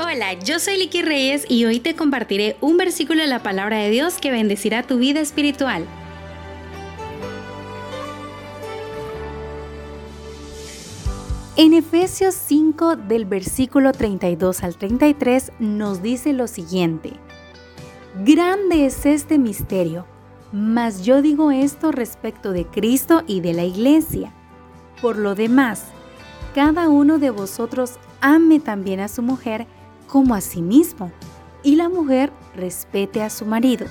Hola, yo soy Licky Reyes y hoy te compartiré un versículo de la palabra de Dios que bendecirá tu vida espiritual. En Efesios 5 del versículo 32 al 33 nos dice lo siguiente. Grande es este misterio, mas yo digo esto respecto de Cristo y de la iglesia. Por lo demás, cada uno de vosotros ame también a su mujer como a sí mismo, y la mujer respete a su marido.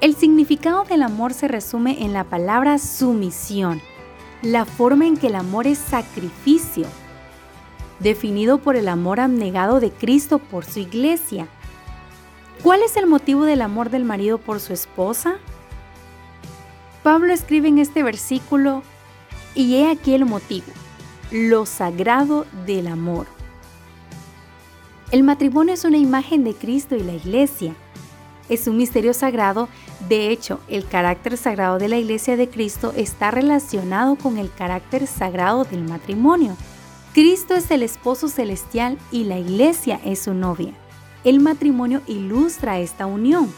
El significado del amor se resume en la palabra sumisión, la forma en que el amor es sacrificio, definido por el amor abnegado de Cristo por su iglesia. ¿Cuál es el motivo del amor del marido por su esposa? Pablo escribe en este versículo, y he aquí el motivo, lo sagrado del amor. El matrimonio es una imagen de Cristo y la iglesia. Es un misterio sagrado, de hecho, el carácter sagrado de la iglesia de Cristo está relacionado con el carácter sagrado del matrimonio. Cristo es el esposo celestial y la iglesia es su novia. El matrimonio ilustra esta unión.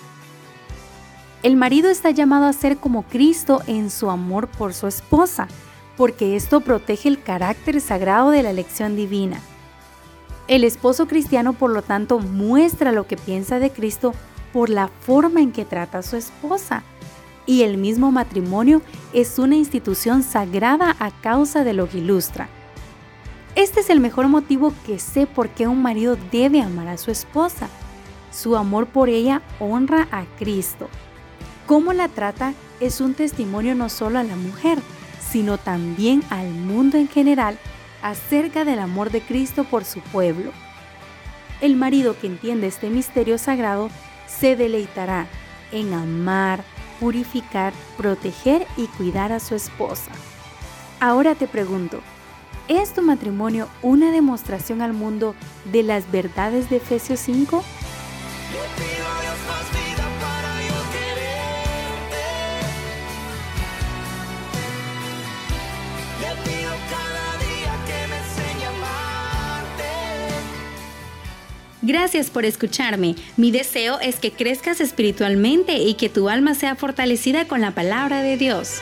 El marido está llamado a ser como Cristo en su amor por su esposa, porque esto protege el carácter sagrado de la elección divina. El esposo cristiano, por lo tanto, muestra lo que piensa de Cristo por la forma en que trata a su esposa. Y el mismo matrimonio es una institución sagrada a causa de lo que ilustra. Este es el mejor motivo que sé por qué un marido debe amar a su esposa. Su amor por ella honra a Cristo. Cómo la trata es un testimonio no solo a la mujer, sino también al mundo en general acerca del amor de Cristo por su pueblo. El marido que entiende este misterio sagrado se deleitará en amar, purificar, proteger y cuidar a su esposa. Ahora te pregunto, ¿es tu matrimonio una demostración al mundo de las verdades de Efesios 5? Gracias por escucharme. Mi deseo es que crezcas espiritualmente y que tu alma sea fortalecida con la palabra de Dios.